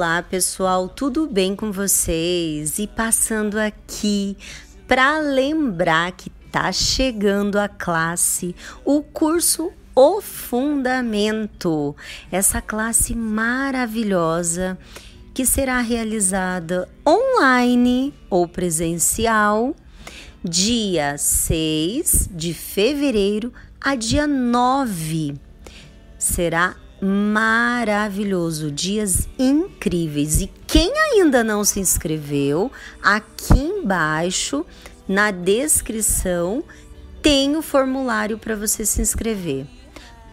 Olá, pessoal, tudo bem com vocês? E passando aqui para lembrar que tá chegando a classe, o curso O Fundamento, essa classe maravilhosa que será realizada online ou presencial, dia 6 de fevereiro a dia 9. Será maravilhoso, dias incríveis. E quem ainda não se inscreveu, aqui embaixo na descrição tem o formulário para você se inscrever.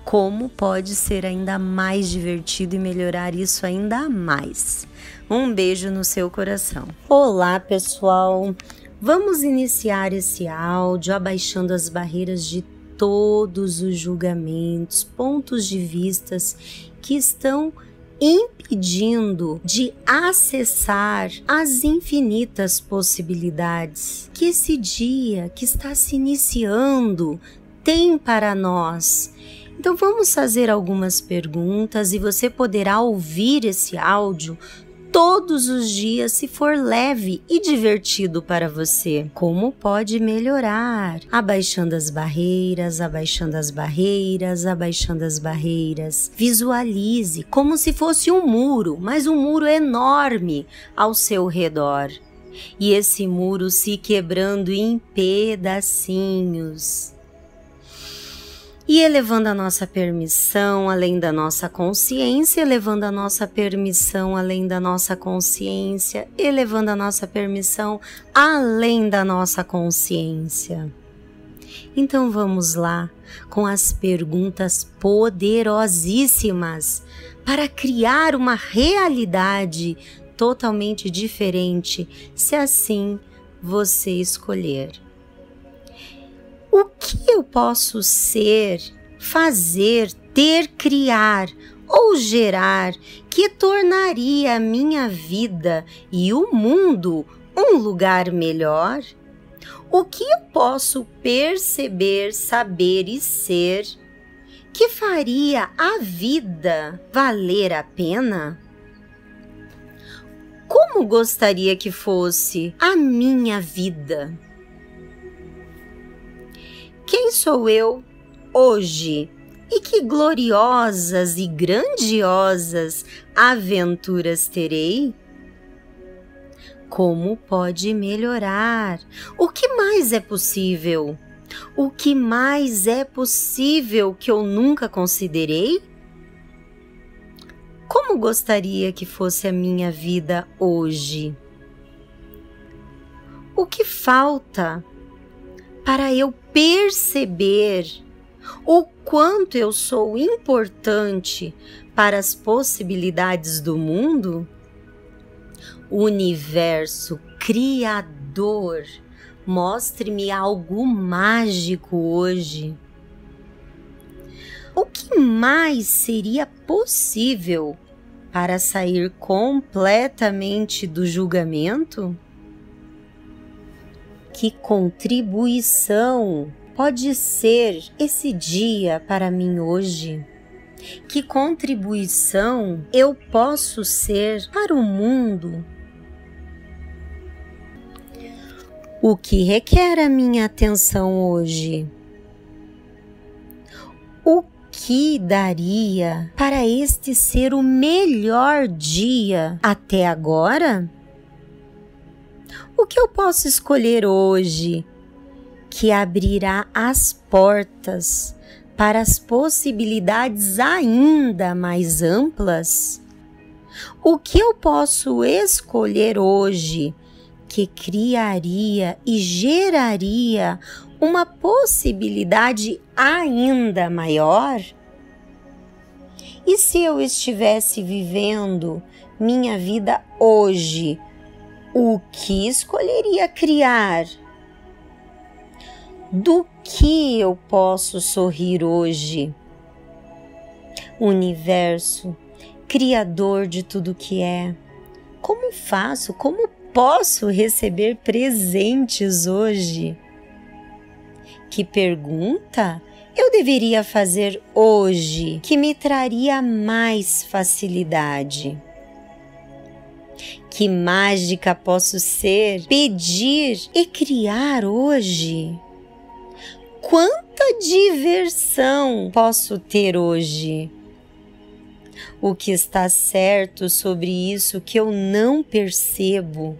Como pode ser ainda mais divertido e melhorar isso ainda mais? Um beijo no seu coração. Olá, pessoal! Vamos iniciar esse áudio abaixando as barreiras de todos os julgamentos, pontos de vistas que estão impedindo de acessar as infinitas possibilidades que esse dia que está se iniciando tem para nós. Então vamos fazer algumas perguntas e você poderá ouvir esse áudio todos os dias se for leve e divertido para você. Como pode melhorar? Abaixando as barreiras, abaixando as barreiras, abaixando as barreiras. Visualize como se fosse um muro, mas um muro enorme ao seu redor. E esse muro se quebrando em pedacinhos e elevando a nossa permissão além da nossa consciência, elevando a nossa permissão além da nossa consciência, elevando a nossa permissão além da nossa consciência. Então vamos lá com as perguntas poderosíssimas para criar uma realidade totalmente diferente, se assim você escolher. Posso ser, fazer, ter, criar ou gerar que tornaria a minha vida e o mundo um lugar melhor? O que eu posso perceber, saber e ser que faria a vida valer a pena? Como gostaria que fosse a minha vida? Quem sou eu hoje? E que gloriosas e grandiosas aventuras terei? Como pode melhorar? O que mais é possível? O que mais é possível que eu nunca considerei? Como gostaria que fosse a minha vida hoje? O que falta para eu perceber o quanto eu sou importante para as possibilidades do mundo? O universo criador, mostre-me algo mágico hoje. O que mais seria possível para sair completamente do julgamento? Que contribuição pode ser esse dia para mim hoje? Que contribuição eu posso ser para o mundo? O que requer a minha atenção hoje? O que daria para este ser o melhor dia até agora? O que eu posso escolher hoje que abrirá as portas para as possibilidades ainda mais amplas? O que eu posso escolher hoje que criaria e geraria uma possibilidade ainda maior? E se eu estivesse vivendo minha vida hoje o que escolheria criar? Do que eu posso sorrir hoje? Universo, Criador de tudo que é, como faço, como posso receber presentes hoje? Que pergunta eu deveria fazer hoje que me traria mais facilidade? Que mágica posso ser, pedir e criar hoje? Quanta diversão posso ter hoje? O que está certo sobre isso que eu não percebo?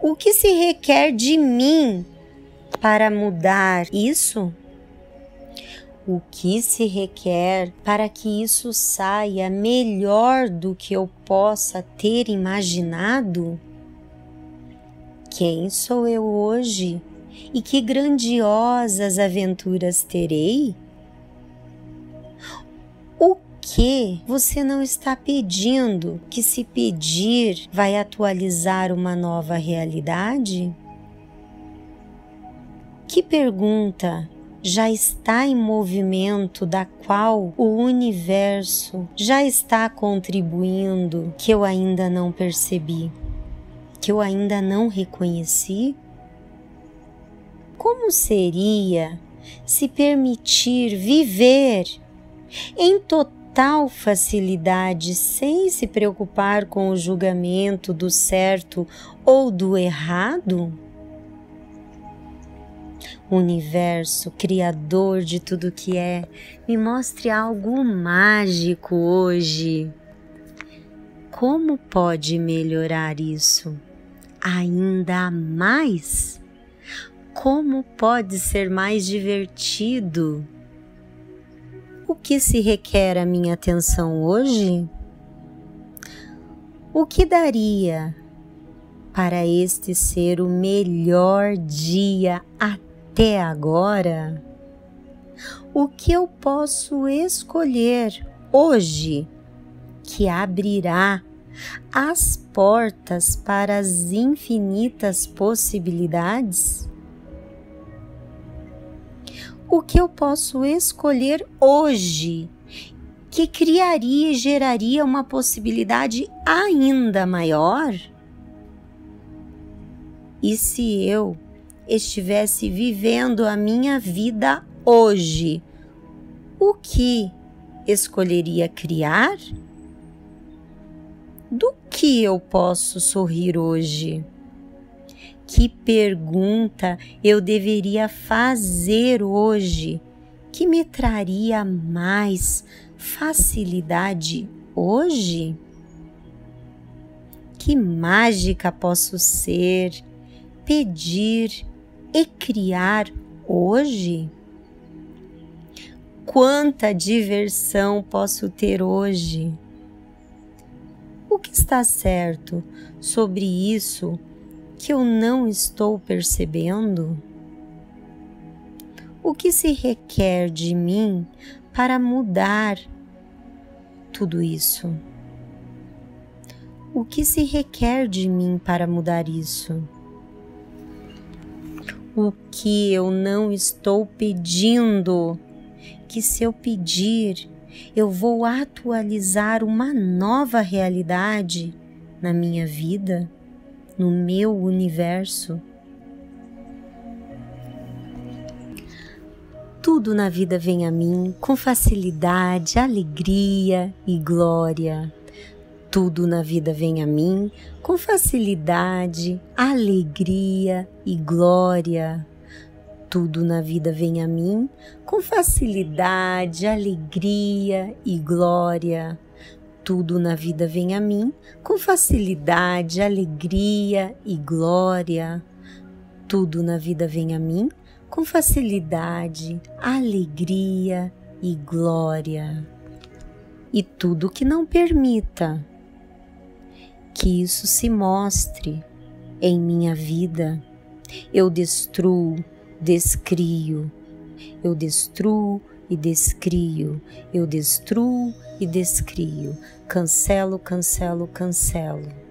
O que se requer de mim para mudar isso? O que se requer para que isso saia melhor do que eu possa ter imaginado? Quem sou eu hoje e que grandiosas aventuras terei? O que você não está pedindo que, se pedir, vai atualizar uma nova realidade? Que pergunta já está em movimento, da qual o universo já está contribuindo, que eu ainda não percebi, que eu ainda não reconheci? Como seria se permitir viver em total facilidade sem se preocupar com o julgamento do certo ou do errado? Universo, criador de tudo que é, me mostre algo mágico hoje. Como pode melhorar isso ainda mais? Como pode ser mais divertido? O que se requer a minha atenção hoje? O que daria para este ser o melhor dia até? Até agora, o que eu posso escolher hoje que abrirá as portas para as infinitas possibilidades? O que eu posso escolher hoje que criaria e geraria uma possibilidade ainda maior? E se eu estivesse vivendo a minha vida hoje, o que escolheria criar? Do que eu posso sorrir hoje? Que pergunta eu deveria fazer hoje que me traria mais facilidade hoje? Que mágica posso ser, pedir e criar hoje? Quanta diversão posso ter hoje? O que está certo sobre isso que eu não estou percebendo? O que se requer de mim para mudar tudo isso? O que se requer de mim para mudar isso? O que eu não estou pedindo. Que se eu pedir, eu vou atualizar uma nova realidade na minha vida, no meu universo. Tudo na vida vem a mim com facilidade, alegria e glória. Tudo na vida vem a mim com facilidade, alegria e glória. Tudo na vida vem a mim com facilidade, alegria e glória. Tudo na vida vem a mim com facilidade, alegria e glória. Tudo na vida vem a mim com facilidade, alegria e glória. E tudo que não permita que isso se mostre em minha vida. Eu destruo, descrio, eu destruo e descrio, eu destruo e descrio, cancelo, cancelo, cancelo